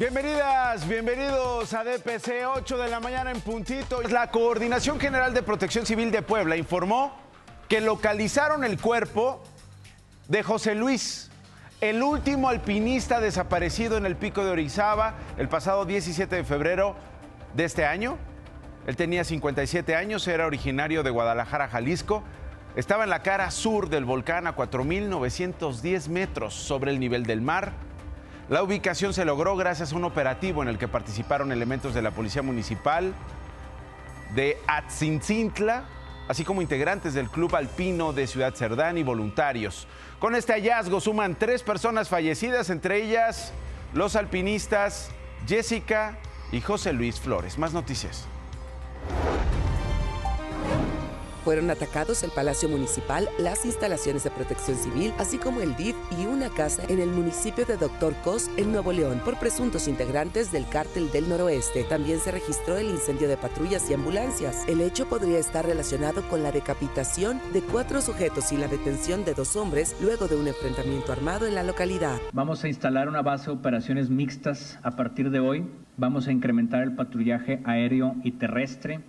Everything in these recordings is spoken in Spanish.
Bienvenidas, bienvenidos a DPC 8 de la mañana en puntito. La Coordinación General de Protección Civil de Puebla informó que localizaron el cuerpo de José Luis, el último alpinista desaparecido en el pico de Orizaba el pasado 17 de febrero de este año. Él tenía 57 años, era originario de Guadalajara, Jalisco. Estaba en la cara sur del volcán a 4.910 metros sobre el nivel del mar. La ubicación se logró gracias a un operativo en el que participaron elementos de la Policía Municipal de Atzincintla, así como integrantes del Club Alpino de Ciudad Cerdán y voluntarios. Con este hallazgo suman tres personas fallecidas, entre ellas los alpinistas Jessica y José Luis Flores. Más noticias. Fueron atacados el Palacio Municipal, las instalaciones de protección civil, así como el DIF y una casa en el municipio de Doctor Cos, en Nuevo León, por presuntos integrantes del Cártel del Noroeste. También se registró el incendio de patrullas y ambulancias. El hecho podría estar relacionado con la decapitación de cuatro sujetos y la detención de dos hombres luego de un enfrentamiento armado en la localidad. Vamos a instalar una base de operaciones mixtas a partir de hoy. Vamos a incrementar el patrullaje aéreo y terrestre.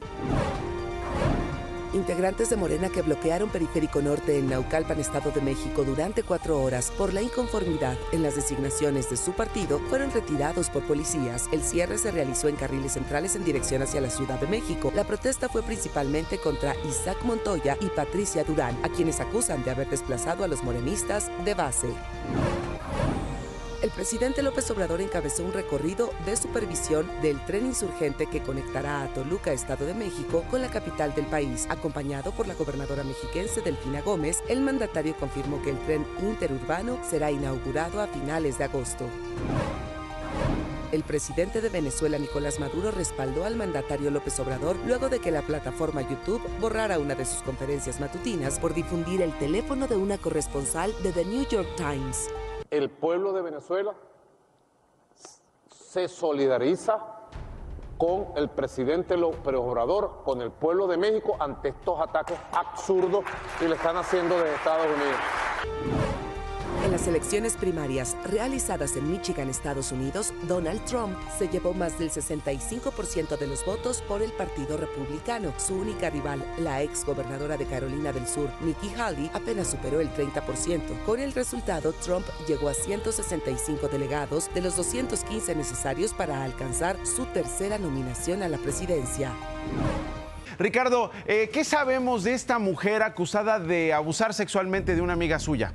Integrantes de Morena que bloquearon Periférico Norte en Naucalpan, Estado de México, durante cuatro horas por la inconformidad en las designaciones de su partido fueron retirados por policías. El cierre se realizó en carriles centrales en dirección hacia la Ciudad de México. La protesta fue principalmente contra Isaac Montoya y Patricia Durán, a quienes acusan de haber desplazado a los morenistas de base. El presidente López Obrador encabezó un recorrido de supervisión del tren insurgente que conectará a Toluca, Estado de México, con la capital del país. Acompañado por la gobernadora mexiquense Delfina Gómez, el mandatario confirmó que el tren interurbano será inaugurado a finales de agosto. El presidente de Venezuela, Nicolás Maduro, respaldó al mandatario López Obrador luego de que la plataforma YouTube borrara una de sus conferencias matutinas por difundir el teléfono de una corresponsal de The New York Times el pueblo de Venezuela se solidariza con el presidente López Obrador, con el pueblo de México ante estos ataques absurdos que le están haciendo desde Estados Unidos. Las elecciones primarias realizadas en Michigan, Estados Unidos, Donald Trump se llevó más del 65% de los votos por el Partido Republicano. Su única rival, la ex gobernadora de Carolina del Sur, Nikki Haley, apenas superó el 30%. Con el resultado, Trump llegó a 165 delegados de los 215 necesarios para alcanzar su tercera nominación a la presidencia. Ricardo, eh, ¿qué sabemos de esta mujer acusada de abusar sexualmente de una amiga suya?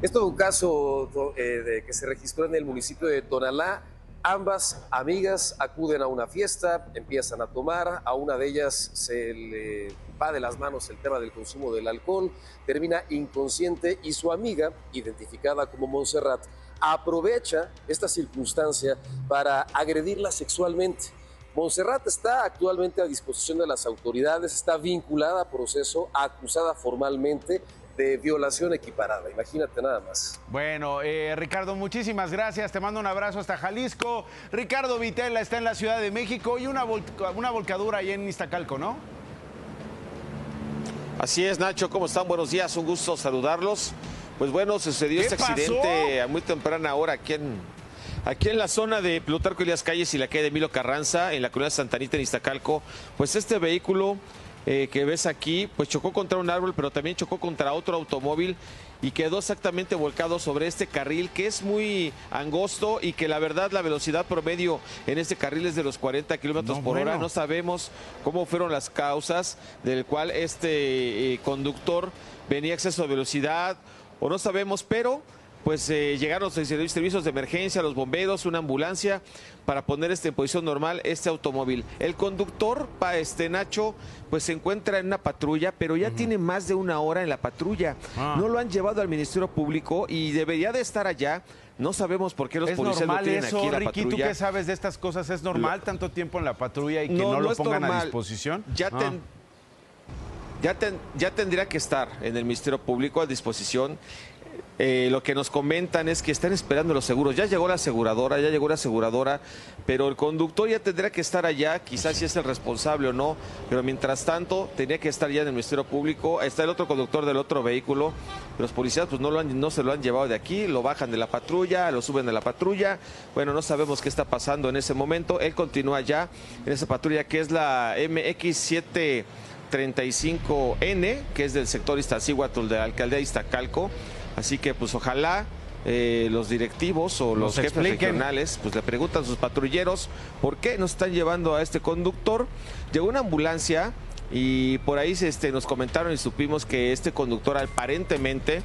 Es todo un caso eh, que se registró en el municipio de Tonalá. Ambas amigas acuden a una fiesta, empiezan a tomar, a una de ellas se le va de las manos el tema del consumo del alcohol, termina inconsciente y su amiga, identificada como Montserrat, aprovecha esta circunstancia para agredirla sexualmente. Montserrat está actualmente a disposición de las autoridades, está vinculada a proceso, acusada formalmente de violación equiparada. Imagínate nada más. Bueno, eh, Ricardo, muchísimas gracias. Te mando un abrazo hasta Jalisco. Ricardo Vitela está en la Ciudad de México y una, una volcadura ahí en Iztacalco, ¿no? Así es, Nacho. ¿Cómo están? Buenos días. Un gusto saludarlos. Pues bueno, sucedió este accidente a muy temprana hora aquí en, aquí en la zona de Plutarco y las Calles y la calle de Milo Carranza, en la comunidad Santanita en Iztacalco. Pues este vehículo eh, que ves aquí, pues chocó contra un árbol, pero también chocó contra otro automóvil y quedó exactamente volcado sobre este carril que es muy angosto y que la verdad la velocidad promedio en este carril es de los 40 kilómetros por hora. No sabemos cómo fueron las causas del cual este eh, conductor venía a exceso de velocidad o no sabemos, pero pues eh, llegaron los servicios de emergencia, los bomberos, una ambulancia para poner este en posición normal este automóvil. El conductor, pa, este Nacho, pues se encuentra en una patrulla, pero ya tiene más de una hora en la patrulla. Ah. No lo han llevado al Ministerio Público y debería de estar allá. No sabemos por qué los policías no tienen aquí en la Ricky, ¿tú qué sabes de estas cosas? ¿Es normal tanto tiempo en la patrulla y que no, lo pongan a disposición? Ya, ah. ya, ya tendría que estar en el Ministerio Público a disposición eh, lo que nos comentan es que están esperando los seguros. Ya llegó la aseguradora, ya llegó la aseguradora, pero el conductor ya tendrá que estar allá, quizás si es el responsable o no, pero mientras tanto tenía que estar ya en el Ministerio Público. Está el otro conductor del otro vehículo. Los policías pues no, se lo han llevado de aquí, lo bajan de la patrulla, lo suben de la patrulla. Bueno, no sabemos qué está pasando en ese momento. Él continúa ya en esa patrulla que es la MX735N, que es del sector Iztaccíhuatl de la alcaldía Iztacalco. Así que pues ojalá eh, los directivos o los jefes regionales pues le preguntan a sus patrulleros por qué nos están llevando a este conductor. Llegó una ambulancia y por ahí este, nos comentaron y supimos que este conductor aparentemente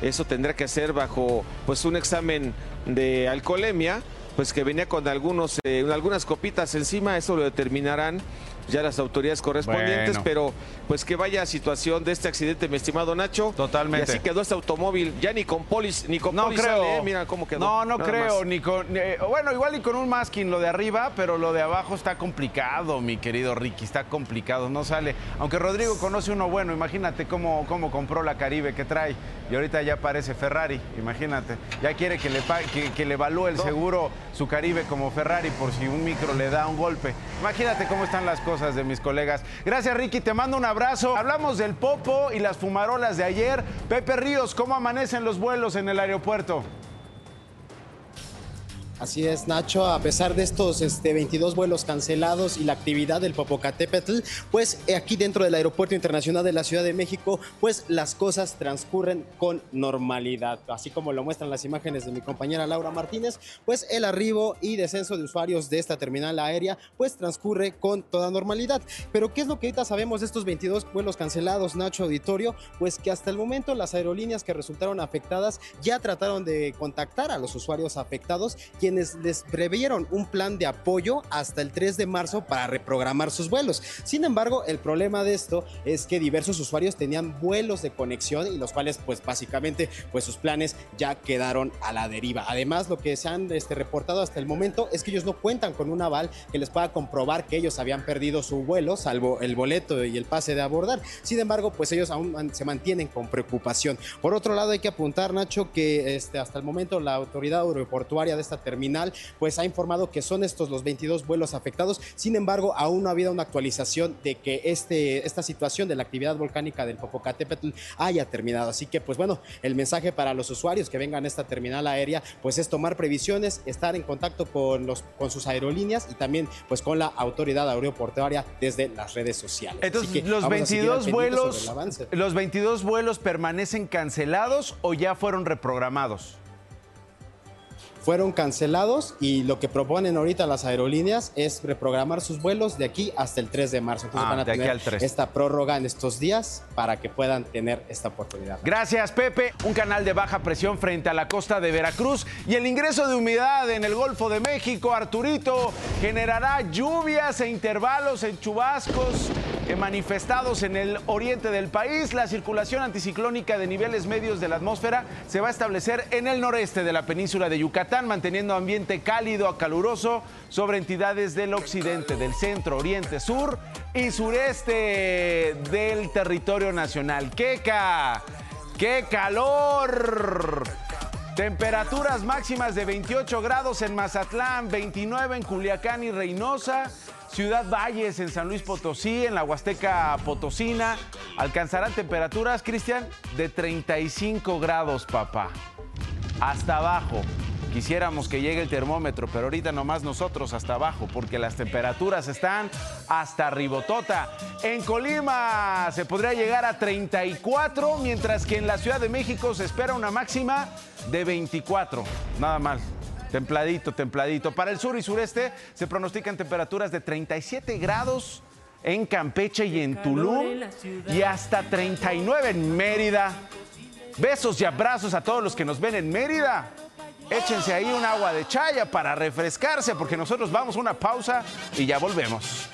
eso tendrá que hacer bajo pues un examen de alcoholemia pues que venía con algunos eh, algunas copitas encima eso lo determinarán ya las autoridades correspondientes, pero pues que vaya situación de este accidente, mi estimado Nacho. Totalmente. Y así quedó este automóvil, ya ni con polis, ni con no creo. ¿eh? mira cómo quedó. No, no creo, ni con, eh, bueno, igual y con un masking lo de arriba, pero lo de abajo está complicado, mi querido Ricky, está complicado, no sale. Aunque Rodrigo conoce uno bueno, imagínate cómo, cómo compró la Caribe que trae y ahorita ya parece Ferrari, imagínate. Ya quiere que le, que, que le evalúe el seguro su Caribe como Ferrari por si un micro le da un golpe. Imagínate cómo están las cosas de mis colegas. Gracias, Ricky. Te mando un abrazo. Hablamos del Popo y las fumarolas de ayer. Pepe Ríos, ¿cómo amanecen los vuelos en el aeropuerto? Así es, Nacho, a pesar de estos este, 22 vuelos cancelados y la actividad del Popocatépetl, pues eh, aquí dentro del Aeropuerto Internacional de la Ciudad de México, pues las cosas transcurren con normalidad. Así como lo muestran las imágenes de mi compañera Laura Martínez, pues el arribo y descenso de usuarios de esta terminal aérea, pues transcurre con toda normalidad. Pero ¿qué es lo que ahorita sabemos de estos 22 vuelos cancelados, Nacho Auditorio? Pues que hasta el momento las aerolíneas que resultaron afectadas ya trataron de contactar a los usuarios afectados, les previeron un plan de apoyo hasta el 3 de marzo para reprogramar sus vuelos. Sin embargo, el problema de esto es que diversos usuarios tenían vuelos de conexión y los cuales pues básicamente pues sus planes ya quedaron a la deriva. Además, lo que se han este, reportado hasta el momento es que ellos no cuentan con un aval que les pueda comprobar que ellos habían perdido su vuelo, salvo el boleto y el pase de abordar. Sin embargo, pues ellos aún se mantienen con preocupación. Por otro lado, hay que apuntar, Nacho, que este, hasta el momento la autoridad aeroportuaria de esta terminal pues ha informado que son estos los 22 vuelos afectados. Sin embargo, aún no ha habido una actualización de que este, esta situación de la actividad volcánica del Popocatépetl haya terminado. Así que, pues bueno, el mensaje para los usuarios que vengan a esta terminal aérea, pues es tomar previsiones, estar en contacto con, los, con sus aerolíneas y también pues con la autoridad aeroportuaria desde las redes sociales. Entonces, los 22 vuelos, los 22 vuelos permanecen cancelados o ya fueron reprogramados? Fueron cancelados y lo que proponen ahorita las aerolíneas es reprogramar sus vuelos de aquí hasta el 3 de marzo. Entonces ah, van a tener esta prórroga en estos días para que puedan tener esta oportunidad. Gracias, Pepe. Un canal de baja presión frente a la costa de Veracruz y el ingreso de humedad en el Golfo de México, Arturito, generará lluvias e intervalos en chubascos manifestados en el oriente del país. La circulación anticiclónica de niveles medios de la atmósfera se va a establecer en el noreste de la península de Yucatán, manteniendo ambiente cálido a caluroso sobre entidades del occidente, del centro, oriente, sur y sureste del territorio nacional. ¡Queca! ¡Qué calor! Temperaturas máximas de 28 grados en Mazatlán, 29 en Culiacán y Reynosa, Ciudad Valles en San Luis Potosí, en la Huasteca Potosina. Alcanzarán temperaturas, Cristian, de 35 grados, papá. Hasta abajo. Quisiéramos que llegue el termómetro, pero ahorita nomás nosotros hasta abajo, porque las temperaturas están hasta ribotota. En Colima se podría llegar a 34, mientras que en la Ciudad de México se espera una máxima de 24. Nada mal. Templadito, templadito. Para el sur y sureste se pronostican temperaturas de 37 grados en Campeche y en Tulum y hasta 39 en Mérida. Besos y abrazos a todos los que nos ven en Mérida. Échense ahí un agua de chaya para refrescarse porque nosotros vamos a una pausa y ya volvemos.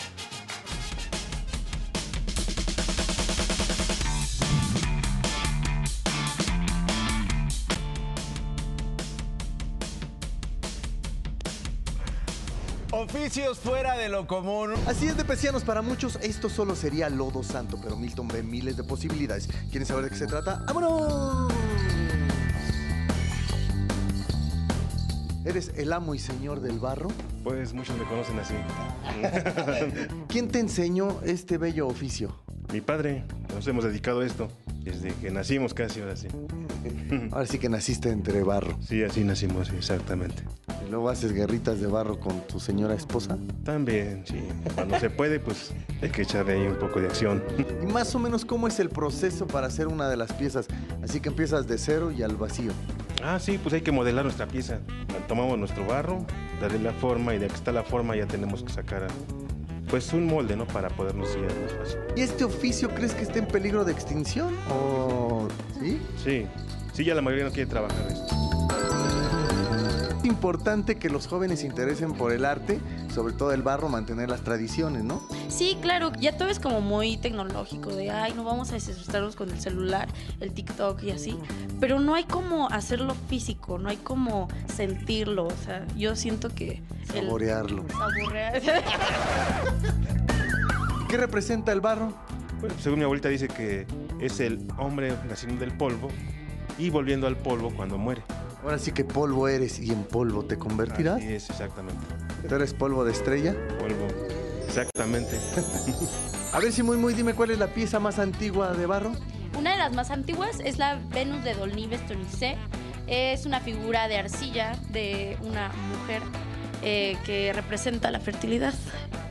Oficios fuera de lo común. Así es de pesianos, para muchos esto solo sería lodo santo, pero Milton ve miles de posibilidades. ¿Quieren saber de qué se trata? ¡Vámonos! ¿Eres el amo y señor del barro? Pues muchos me conocen así. ¿Quién te enseñó este bello oficio? Mi padre, nos hemos dedicado a esto desde que nacimos casi, ahora sí. Ahora sí que naciste entre barro. Sí, así nacimos, exactamente. ¿Y luego haces guerritas de barro con tu señora esposa? También, sí. Cuando se puede, pues hay que echarle ahí un poco de acción. ¿Y más o menos cómo es el proceso para hacer una de las piezas? Así que empiezas de cero y al vacío. Ah, sí, pues hay que modelar nuestra pieza. Tomamos nuestro barro, darle la forma y de que está la forma ya tenemos que sacar pues un molde, ¿no? Para podernos guiar más fácil. ¿Y este oficio crees que está en peligro de extinción? ¿O sí? Sí, sí, ya la mayoría no quiere trabajar esto. Es importante que los jóvenes se interesen por el arte, sobre todo el barro, mantener las tradiciones, ¿no? Sí, claro, ya todo es como muy tecnológico, de, ay, no vamos a desasustarnos con el celular, el TikTok y así, pero no hay como hacerlo físico, no hay como sentirlo, o sea, yo siento que... el- Saborearlo. Saborear. ¿Qué representa el barro? Bueno, según mi abuelita dice que es el hombre naciendo del polvo y volviendo al polvo cuando muere. Ahora sí que polvo eres y en polvo te convertirás. Es, exactamente. ¿Tú eres polvo de estrella? Polvo, exactamente. A ver si muy muy dime cuál es la pieza más antigua de barro. Una de las más antiguas es la Venus de Dolnives Tonicé. Es una figura de arcilla de una mujer eh, que representa la fertilidad.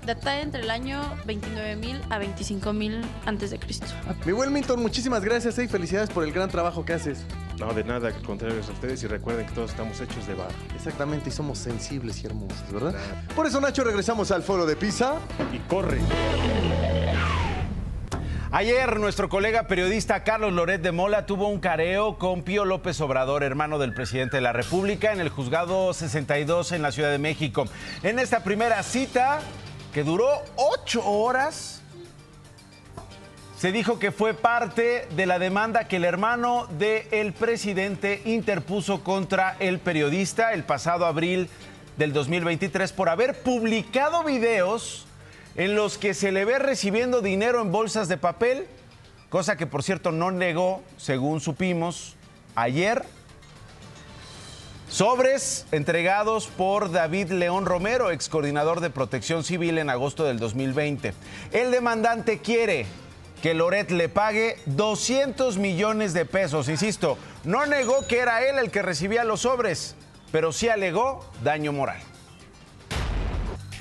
Data entre el año 29.000 a 25.000 antes de Cristo. Mi buen Milton, muchísimas gracias eh, y felicidades por el gran trabajo que haces. No, de nada, al contrario a ustedes y recuerden que todos estamos hechos de barro. Exactamente, y somos sensibles y hermosos, ¿verdad? Por eso, Nacho, regresamos al foro de Pisa. Y corre. Ayer nuestro colega periodista Carlos Loret de Mola tuvo un careo con Pío López Obrador, hermano del presidente de la República, en el juzgado 62 en la Ciudad de México. En esta primera cita, que duró ocho horas, se dijo que fue parte de la demanda que el hermano del presidente interpuso contra el periodista el pasado abril del 2023 por haber publicado videos en los que se le ve recibiendo dinero en bolsas de papel, cosa que por cierto no negó, según supimos ayer. Sobres entregados por David León Romero, ex coordinador de protección civil en agosto del 2020. El demandante quiere que Loret le pague 200 millones de pesos. Insisto, no negó que era él el que recibía los sobres, pero sí alegó daño moral.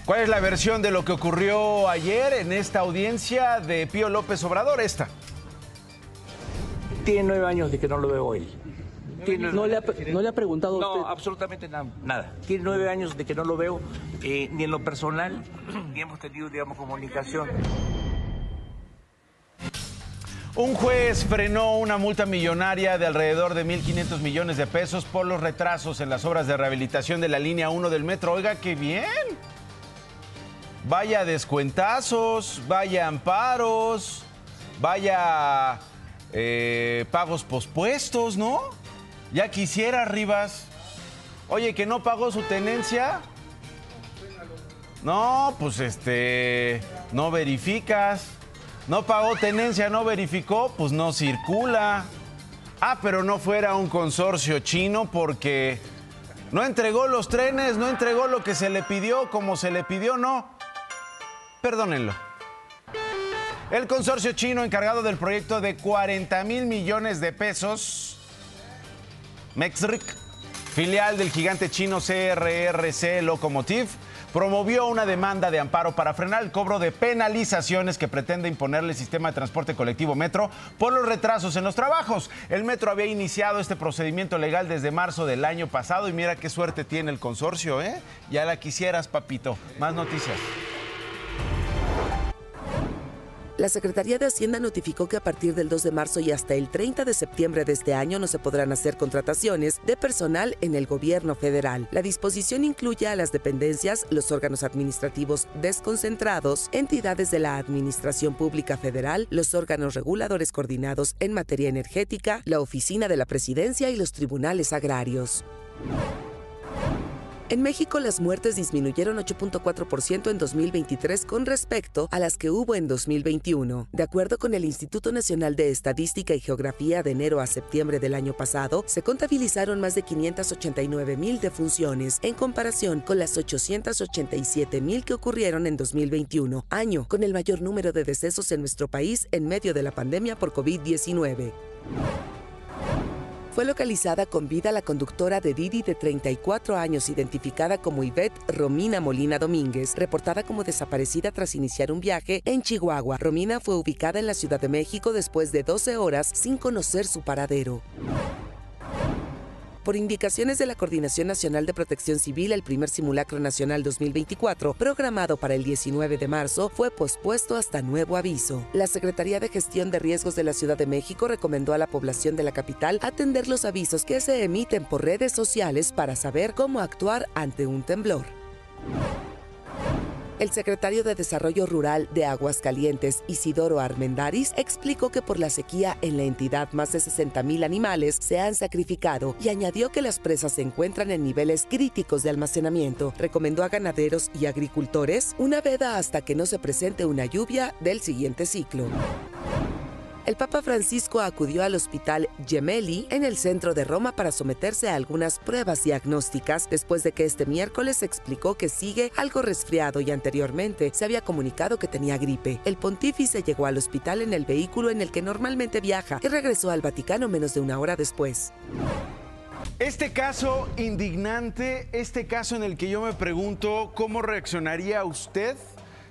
¿Cuál es la versión de lo que ocurrió ayer en esta audiencia de Pío López Obrador? Esta. Tiene nueve años de que no lo veo. Tiene- ¿No le ha, no le ha preguntado No, usted? absolutamente nada, nada. Tiene nueve años de que no lo veo, eh, ni en lo personal, ni hemos tenido, digamos, comunicación. Un juez frenó una multa millonaria de alrededor de 1.500 millones de pesos por los retrasos en las obras de rehabilitación de la línea 1 del metro. Oiga, qué bien. Vaya descuentazos, vaya amparos, vaya eh, pagos pospuestos, ¿no? Ya quisiera, Rivas. Oye, que no pagó su tenencia. No, pues este, no verificas. No pagó tenencia, no verificó, pues no circula. Ah, pero no fuera un consorcio chino porque no entregó los trenes, no entregó lo que se le pidió, como se le pidió, no. Perdónenlo. El consorcio chino encargado del proyecto de 40 mil millones de pesos, Mexric, filial del gigante chino CRRC Locomotive, promovió una demanda de amparo para frenar el cobro de penalizaciones que pretende imponerle el sistema de transporte colectivo Metro por los retrasos en los trabajos. El Metro había iniciado este procedimiento legal desde marzo del año pasado y mira qué suerte tiene el consorcio, ¿eh? Ya la quisieras, papito. Más noticias. La Secretaría de Hacienda notificó que a partir del 2 de marzo y hasta el 30 de septiembre de este año no se podrán hacer contrataciones de personal en el gobierno federal. La disposición incluye a las dependencias, los órganos administrativos desconcentrados, entidades de la Administración Pública Federal, los órganos reguladores coordinados en materia energética, la Oficina de la Presidencia y los tribunales agrarios. En México las muertes disminuyeron 8.4% en 2023 con respecto a las que hubo en 2021. De acuerdo con el Instituto Nacional de Estadística y Geografía de enero a septiembre del año pasado, se contabilizaron más de 589 mil defunciones en comparación con las 887 mil que ocurrieron en 2021, año con el mayor número de decesos en nuestro país en medio de la pandemia por COVID-19 fue localizada con vida la conductora de Didi de 34 años, identificada como Ivette Romina Molina Domínguez, reportada como desaparecida tras iniciar un viaje en Chihuahua. Romina fue ubicada en la Ciudad de México después de 12 horas sin conocer su paradero. Por indicaciones de la Coordinación Nacional de Protección Civil, el primer simulacro nacional 2024, programado para el 19 de marzo, fue pospuesto hasta nuevo aviso. La Secretaría de Gestión de Riesgos de la Ciudad de México recomendó a la población de la capital atender los avisos que se emiten por redes sociales para saber cómo actuar ante un temblor. El secretario de Desarrollo Rural de Aguascalientes, Isidoro Armendaris, explicó que por la sequía en la entidad más de 60.000 animales se han sacrificado y añadió que las presas se encuentran en niveles críticos de almacenamiento. Recomendó a ganaderos y agricultores una veda hasta que no se presente una lluvia del siguiente ciclo el Papa Francisco acudió al hospital Gemelli en el centro de Roma para someterse a algunas pruebas diagnósticas después de que este miércoles explicó que sigue algo resfriado y anteriormente se había comunicado que tenía gripe. El pontífice llegó al hospital en el vehículo en el que normalmente viaja y regresó al Vaticano menos de una hora después. Este caso indignante, este caso en el que yo me pregunto cómo reaccionaría usted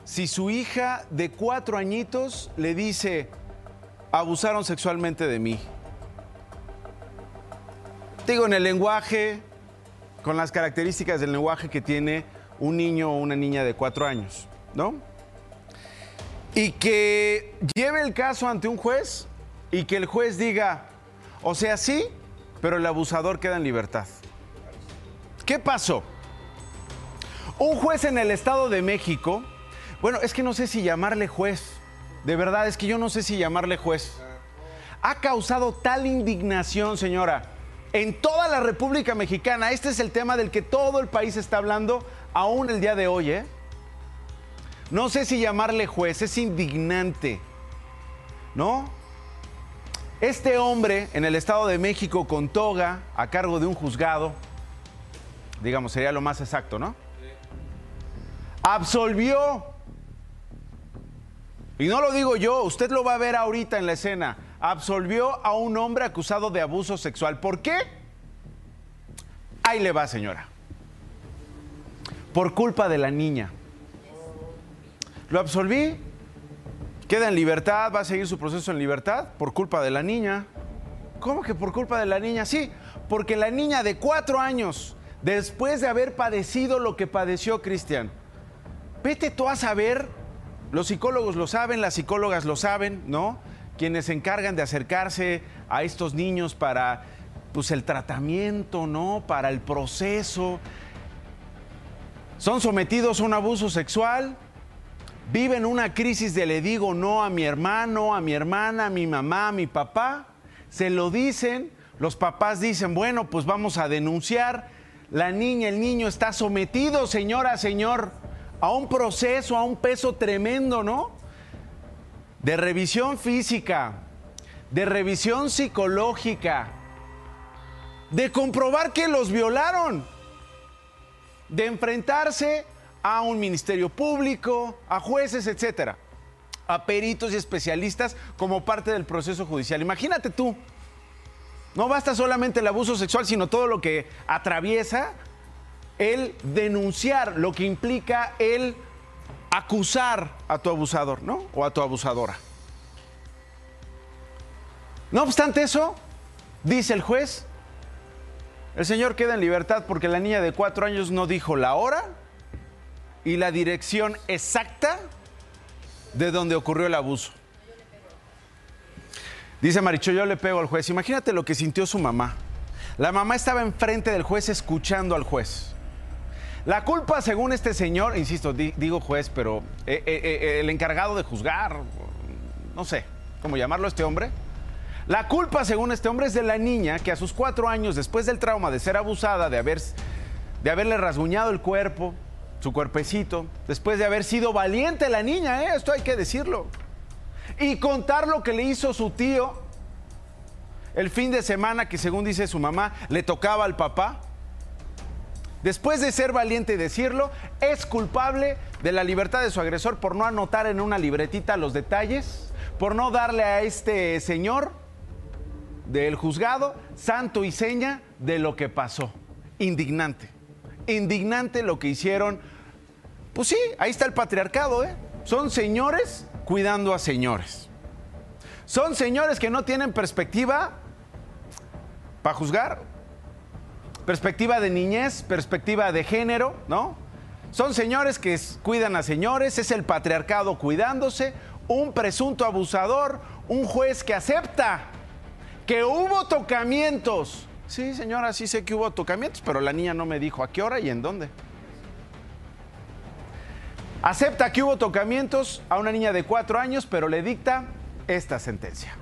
si su hija de cuatro añitos le dice, abusaron sexualmente de mí. Digo, en el lenguaje, con las características del lenguaje que tiene un niño o una niña de cuatro años, ¿no? Y que lleve el caso ante un juez y que el juez diga, o sea, sí, pero el abusador queda en libertad. ¿Qué pasó? Un juez en el Estado de México, bueno, es que no sé si llamarle juez, de verdad, es que yo no sé si llamarle juez. Ha causado tal indignación, señora, en toda la República Mexicana. Este es el tema del que todo el país está hablando, aún el día de hoy, ¿eh? No sé si llamarle juez, es indignante. ¿No? Este hombre en el Estado de México con toga a cargo de un juzgado, digamos, sería lo más exacto, ¿no? Absolvió y no lo digo yo, usted lo va a ver ahorita en la escena. Absolvió a un hombre acusado de abuso sexual. ¿Por qué? Ahí le va, señora. Por culpa de la niña. Lo absolví, queda en libertad, va a seguir su proceso en libertad por culpa de la niña. ¿Cómo que por culpa de la niña? Sí, porque la niña de cuatro años, después de haber padecido lo que padeció Cristian, vete tú a saber los psicólogos lo saben, las psicólogas lo saben, ¿no? Quienes se encargan de acercarse a estos niños para pues el tratamiento, ¿no? Para el proceso. Son sometidos a un abuso sexual, viven una crisis de le digo no a mi hermano, a mi hermana, a mi mamá, a mi papá. Se lo dicen, los papás dicen, bueno, pues vamos a denunciar. La niña, el niño está sometido, señora, señor a un proceso, a un peso tremendo, ¿no? De revisión física, de revisión psicológica, de comprobar que los violaron, de enfrentarse a un ministerio público, a jueces, etcétera, a peritos y especialistas como parte del proceso judicial. Imagínate tú, no basta solamente el abuso sexual, sino todo lo que atraviesa el denunciar, lo que implica el acusar a tu abusador, ¿no? O a tu abusadora. No obstante eso, dice el juez, el señor queda en libertad porque la niña de cuatro años no dijo la hora y la dirección exacta de donde ocurrió el abuso. Dice Maricho, yo le pego al juez. Imagínate lo que sintió su mamá. La mamá estaba enfrente del juez escuchando al juez. La culpa, según este señor, insisto, digo juez, pero eh, eh, eh, el encargado de juzgar, no sé cómo llamarlo este hombre. La culpa, según este hombre, es de la niña que a sus cuatro años, después del trauma de ser abusada, de haber, de haberle rasguñado el cuerpo, su cuerpecito, después de haber sido valiente la niña, ¿eh? esto hay que decirlo. Y contar lo que le hizo su tío el fin de semana que según dice su mamá le tocaba al papá. Después de ser valiente y decirlo, es culpable de la libertad de su agresor por no anotar en una libretita los detalles, por no darle a este señor del juzgado santo y seña de lo que pasó. Indignante. Indignante lo que hicieron pues sí, ahí está el patriarcado, ¿eh? Son señores cuidando a señores. Son señores que no tienen perspectiva para juzgar. Perspectiva de niñez, perspectiva de género, ¿no? Son señores que cuidan a señores, es el patriarcado cuidándose, un presunto abusador, un juez que acepta que hubo tocamientos. Sí, señora, sí sé que hubo tocamientos, pero la niña no me dijo a qué hora y en dónde. Acepta que hubo tocamientos a una niña de cuatro años, pero le dicta esta sentencia.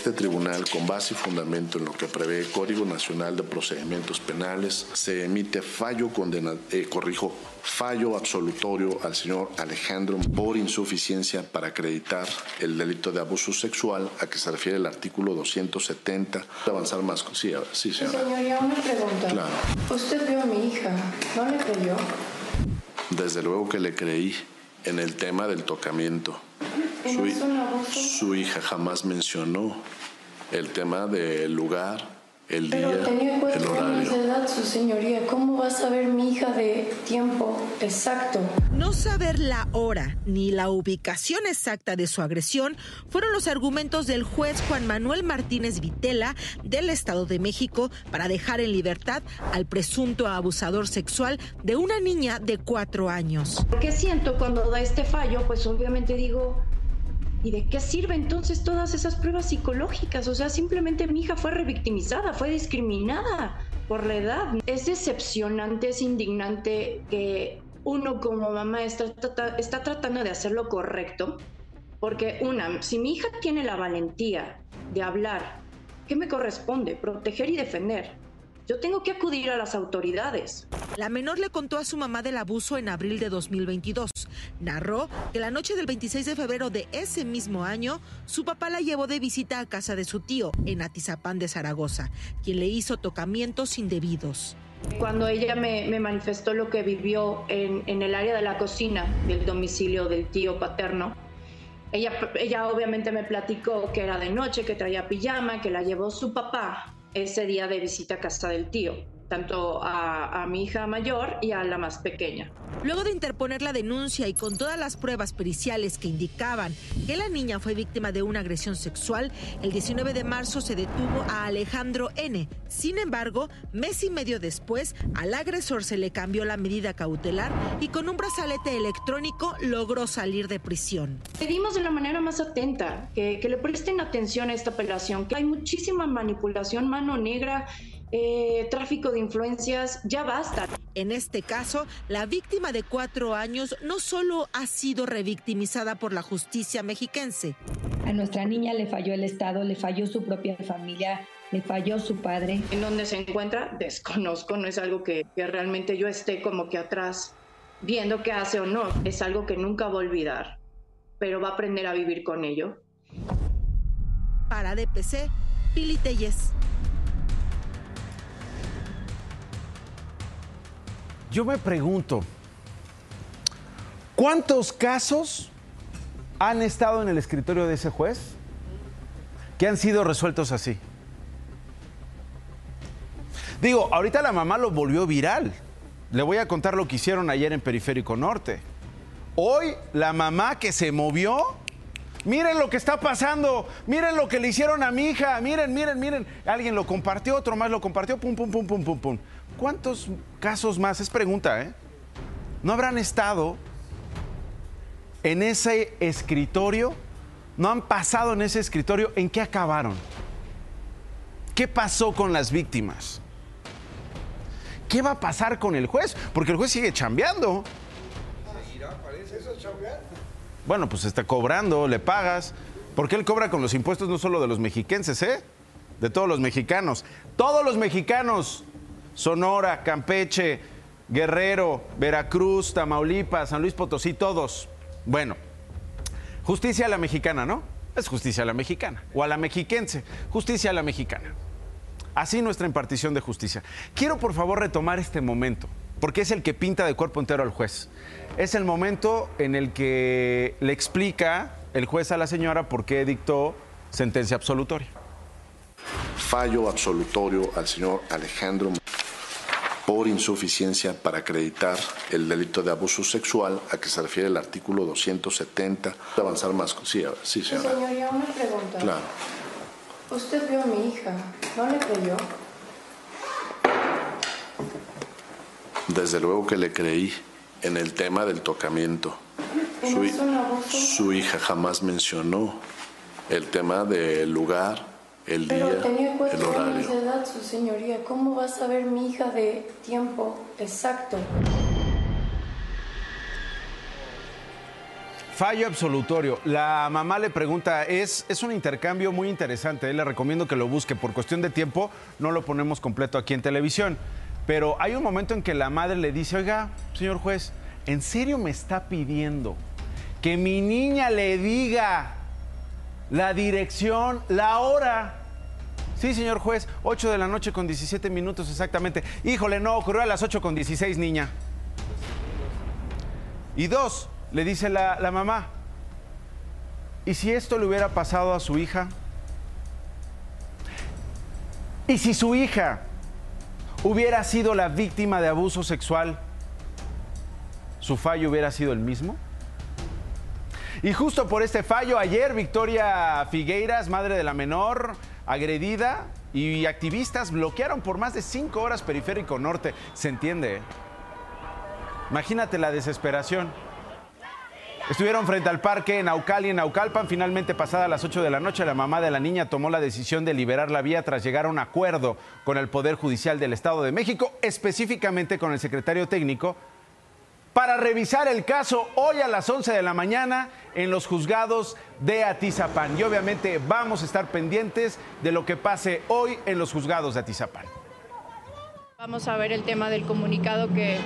Este tribunal, con base y fundamento en lo que prevé el Código Nacional de Procedimientos Penales, se emite fallo condena, eh, corrijo, fallo absolutorio al señor Alejandro por insuficiencia para acreditar el delito de abuso sexual a que se refiere el artículo 270. Avanzar más. Sí, sí señora. Señoría, una pregunta. Claro. Usted vio a mi hija, ¿no le creyó? Desde luego que le creí en el tema del tocamiento. Su hija jamás mencionó el tema del lugar, el Pero día, tenía el años horario. de edad, su señoría. ¿Cómo va a saber mi hija de tiempo exacto? No saber la hora ni la ubicación exacta de su agresión fueron los argumentos del juez Juan Manuel Martínez Vitela del Estado de México para dejar en libertad al presunto abusador sexual de una niña de cuatro años. ¿Qué siento cuando da este fallo? Pues obviamente digo, ¿y de qué sirve entonces todas esas pruebas psicológicas? O sea, simplemente mi hija fue revictimizada, fue discriminada por la edad. Es decepcionante, es indignante que uno como mamá está, está tratando de hacer lo correcto. Porque una, si mi hija tiene la valentía de hablar, ¿qué me corresponde? Proteger y defender. Yo tengo que acudir a las autoridades. La menor le contó a su mamá del abuso en abril de 2022. Narró que la noche del 26 de febrero de ese mismo año, su papá la llevó de visita a casa de su tío en Atizapán de Zaragoza, quien le hizo tocamientos indebidos. Cuando ella me, me manifestó lo que vivió en, en el área de la cocina del domicilio del tío paterno, ella, ella obviamente me platicó que era de noche, que traía pijama, que la llevó su papá ese día de visita a casa del tío, tanto a, a mi hija mayor y a la más pequeña. Luego de interponer la denuncia y con todas las pruebas periciales que indicaban que la niña fue víctima de una agresión sexual, el 19 de marzo se detuvo a Alejandro N. Sin embargo, mes y medio después, al agresor se le cambió la medida cautelar y con un brazalete electrónico logró salir de prisión. Pedimos de la manera más atenta que, que le presten atención a esta apelación, que hay muchísima manipulación, mano negra, eh, tráfico de influencias, ya basta. En este caso, la víctima de cuatro años no solo ha sido revictimizada por la justicia mexiquense, A nuestra niña le falló el Estado, le falló su propia familia, le falló su padre. En dónde se encuentra, desconozco, no es algo que, que realmente yo esté como que atrás viendo qué hace o no, es algo que nunca va a olvidar, pero va a aprender a vivir con ello. Para DPC, Pili Telles. Yo me pregunto, ¿cuántos casos han estado en el escritorio de ese juez que han sido resueltos así? Digo, ahorita la mamá lo volvió viral. Le voy a contar lo que hicieron ayer en Periférico Norte. Hoy la mamá que se movió, miren lo que está pasando, miren lo que le hicieron a mi hija, miren, miren, miren. Alguien lo compartió, otro más lo compartió, pum, pum, pum, pum, pum, pum. ¿Cuántos casos más? Es pregunta, ¿eh? ¿No habrán estado en ese escritorio? ¿No han pasado en ese escritorio? ¿En qué acabaron? ¿Qué pasó con las víctimas? ¿Qué va a pasar con el juez? Porque el juez sigue chambeando. Bueno, pues está cobrando, le pagas. Porque él cobra con los impuestos no solo de los mexiquenses, ¿eh? De todos los mexicanos. Todos los mexicanos. Sonora, Campeche, Guerrero, Veracruz, Tamaulipas, San Luis Potosí, todos. Bueno, justicia a la mexicana, ¿no? Es justicia a la mexicana. O a la mexiquense. Justicia a la mexicana. Así nuestra impartición de justicia. Quiero por favor retomar este momento, porque es el que pinta de cuerpo entero al juez. Es el momento en el que le explica el juez a la señora por qué dictó sentencia absolutoria. Fallo absolutorio al señor Alejandro por insuficiencia para acreditar el delito de abuso sexual a que se refiere el artículo 270. Avanzar más. Sí, sí señora. Señoría, una pregunta. Claro. Usted vio a mi hija, ¿no le creyó? Desde luego que le creí en el tema del tocamiento. ¿Y no es un abuso? Su hija jamás mencionó el tema del lugar, el Pero día, tenía el cuatro años horario. de edad, su señoría. ¿Cómo va a saber mi hija de tiempo exacto? Fallo absolutorio. La mamá le pregunta, es, es un intercambio muy interesante, eh, le recomiendo que lo busque. Por cuestión de tiempo no lo ponemos completo aquí en televisión. Pero hay un momento en que la madre le dice, oiga, señor juez, ¿en serio me está pidiendo que mi niña le diga la dirección, la hora? Sí, señor juez, 8 de la noche con 17 minutos exactamente. Híjole, no, ocurrió a las 8 con 16, niña. Y dos, le dice la, la mamá, ¿y si esto le hubiera pasado a su hija? ¿Y si su hija hubiera sido la víctima de abuso sexual, su fallo hubiera sido el mismo? Y justo por este fallo, ayer Victoria Figueiras, madre de la menor, agredida, y activistas bloquearon por más de cinco horas Periférico Norte. ¿Se entiende? eh? Imagínate la desesperación. Estuvieron frente al parque en Naucal y en Naucalpan. Finalmente, pasada las 8 de la noche, la mamá de la niña tomó la decisión de liberar la vía tras llegar a un acuerdo con el Poder Judicial del Estado de México, específicamente con el secretario técnico, para revisar el caso hoy a las 11 de la mañana en los juzgados de Atizapán. Y obviamente vamos a estar pendientes de lo que pase hoy en los juzgados de Atizapán. Vamos a ver el tema del comunicado que,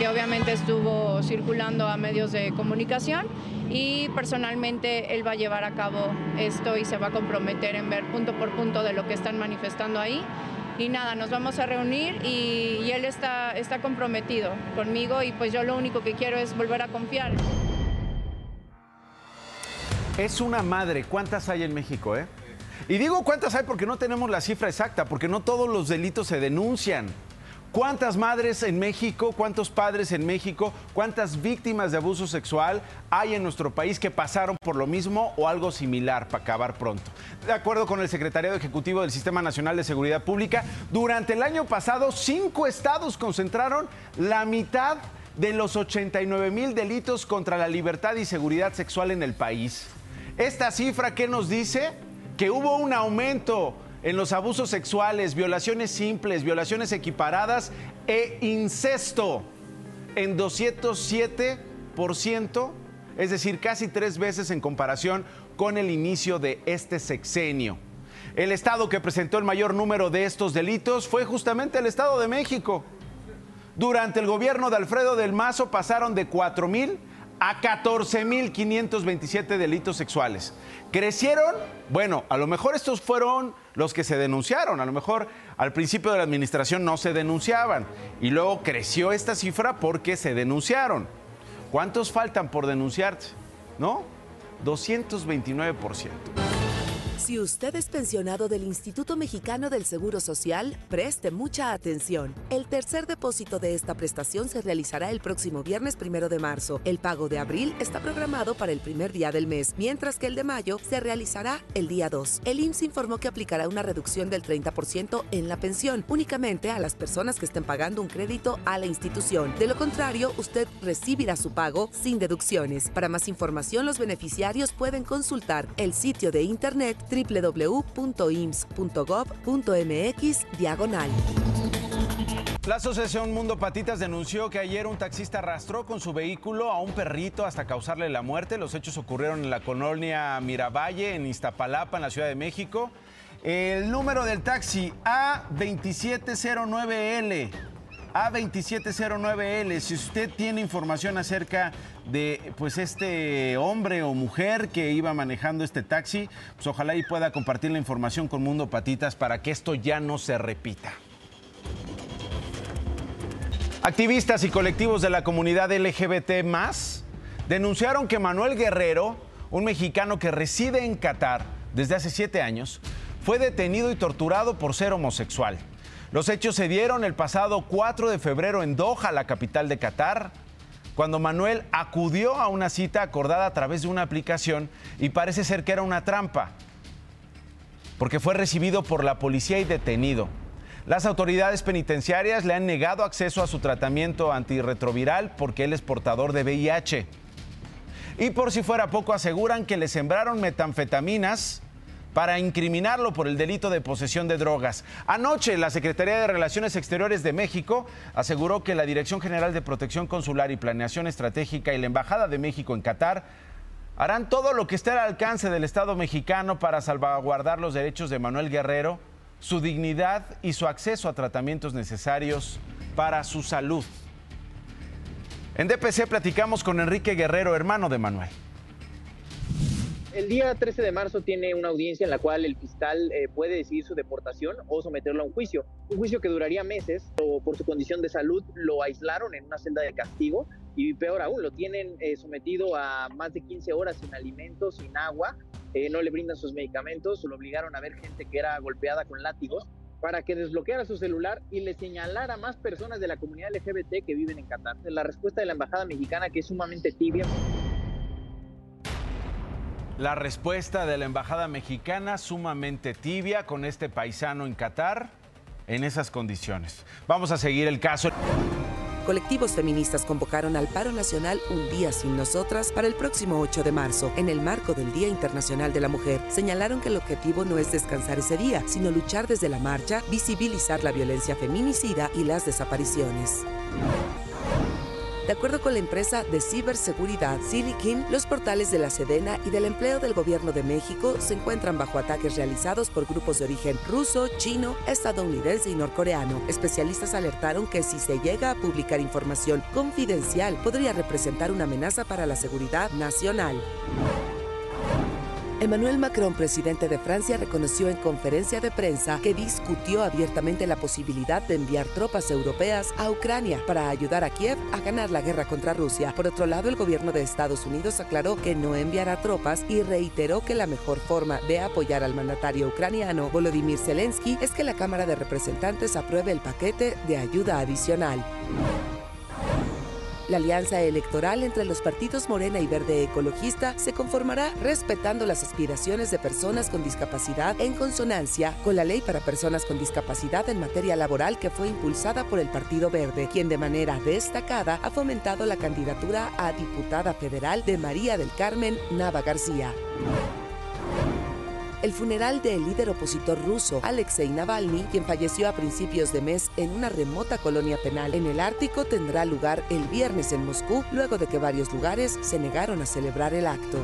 que obviamente estuvo circulando a medios de comunicación y personalmente él va a llevar a cabo esto y se va a comprometer en ver punto por punto de lo que están manifestando ahí. Y nada, nos vamos a reunir y, él está, está comprometido conmigo y pues yo lo único que quiero es volver a confiar. Es una madre. ¿Cuántas hay en México, eh? Y digo cuántas hay porque no tenemos la cifra exacta, porque no todos los delitos se denuncian. ¿Cuántas madres en México, cuántos padres en México, cuántas víctimas de abuso sexual hay en nuestro país que pasaron por lo mismo o algo similar para acabar pronto? De acuerdo con el Secretariado Ejecutivo del Sistema Nacional de Seguridad Pública, durante el año pasado cinco estados concentraron la mitad de los 89 mil delitos contra la libertad y seguridad sexual en el país. Esta cifra, ¿qué nos dice? Que hubo un aumento en los abusos sexuales, violaciones simples, violaciones equiparadas e incesto en 207%, es decir, casi tres veces en comparación con el inicio de este sexenio. El estado que presentó el mayor número de estos delitos fue justamente el Estado de México. Durante el gobierno de Alfredo del Mazo pasaron de 4 mil a 14.527 delitos sexuales. ¿Crecieron? Bueno, a lo mejor estos fueron los que se denunciaron. A lo mejor al principio de la administración no se denunciaban. Y luego creció esta cifra porque se denunciaron. ¿Cuántos faltan por denunciarse? ¿No? 229%. Si usted es pensionado del Instituto Mexicano del Seguro Social, preste mucha atención. El tercer depósito de esta prestación se realizará el próximo viernes primero de marzo. El pago de abril está programado para el primer día del mes, mientras que el de mayo se realizará el día 2. El IMSS informó que aplicará una reducción del 30% en la pensión, únicamente a las personas que estén pagando un crédito a la institución. De lo contrario, usted recibirá su pago sin deducciones. Para más información, los beneficiarios pueden consultar el sitio de internet www.ims.gov.mx diagonal. La Asociación Mundo Patitas denunció que ayer un taxista arrastró con su vehículo a un perrito hasta causarle la muerte. Los hechos ocurrieron en la colonia Miravalle, en Iztapalapa, en la Ciudad de México. El número del taxi A2709L. A2709L. Si usted tiene información acerca de pues este hombre o mujer que iba manejando este taxi, pues ojalá y pueda compartir la información con Mundo Patitas para que esto ya no se repita. Activistas y colectivos de la comunidad LGBT denunciaron que Manuel Guerrero, un mexicano que reside en Qatar desde hace siete años, fue detenido y torturado por ser homosexual. Los hechos se dieron el pasado 4 de febrero en Doha, la capital de Qatar, cuando Manuel acudió a una cita acordada a través de una aplicación y parece ser que era una trampa, porque fue recibido por la policía y detenido. Las autoridades penitenciarias le han negado acceso a su tratamiento antirretroviral porque él es portador de VIH. Y por si fuera poco, aseguran que le sembraron metanfetaminas para incriminarlo por el delito de posesión de drogas. Anoche, la Secretaría de Relaciones Exteriores de México aseguró que la Dirección General de Protección Consular y Planeación Estratégica y la Embajada de México en Qatar harán todo lo que esté al alcance del Estado mexicano para salvaguardar los derechos de Manuel Guerrero su dignidad y su acceso a tratamientos necesarios para su salud. En DPC platicamos con Enrique Guerrero, hermano de Manuel. El día 13 de marzo tiene una audiencia en la cual el fiscal eh, puede decidir su deportación o someterlo a un juicio. Un juicio que duraría meses, o por su condición de salud lo aislaron en una celda de castigo y peor aún, lo tienen eh, sometido a más de 15 horas sin alimentos, sin agua, eh, no le brindan sus medicamentos, lo obligaron a ver gente que era golpeada con látigos para que desbloqueara su celular y le señalara a más personas de la comunidad LGBT que viven en Qatar. La respuesta de la embajada mexicana que es sumamente tibia. La respuesta de la embajada mexicana sumamente tibia con este paisano en Qatar en esas condiciones. Vamos a seguir el caso. Colectivos feministas convocaron al paro nacional Un Día Sin Nosotras para el próximo 8 de marzo, en el marco del Día Internacional de la Mujer. Señalaron que el objetivo no es descansar ese día, sino luchar desde la marcha, visibilizar la violencia feminicida y las desapariciones. De acuerdo con la empresa de ciberseguridad Silikin, los portales de la Sedena y del empleo del gobierno de México se encuentran bajo ataques realizados por grupos de origen ruso, chino, estadounidense y norcoreano. Especialistas alertaron que si se llega a publicar información confidencial podría representar una amenaza para la seguridad nacional. Emmanuel Macron, presidente de Francia, reconoció en conferencia de prensa que discutió abiertamente la posibilidad de enviar tropas europeas a Ucrania para ayudar a Kiev a ganar la guerra contra Rusia. Por otro lado, el gobierno de Estados Unidos aclaró que no enviará tropas y reiteró que la mejor forma de apoyar al mandatario ucraniano Volodymyr Zelensky es que la Cámara de Representantes apruebe el paquete de ayuda adicional. La alianza electoral entre los partidos Morena y Verde Ecologista se conformará respetando las aspiraciones de personas con discapacidad en consonancia con la ley para personas con discapacidad en materia laboral que fue impulsada por el Partido Verde, quien de manera destacada ha fomentado la candidatura a diputada federal de María del Carmen Nava García. El funeral del líder opositor ruso Alexei Navalny, quien falleció a principios de mes en una remota colonia penal en el Ártico, tendrá lugar el viernes en Moscú, luego de que varios lugares se negaron a celebrar el acto.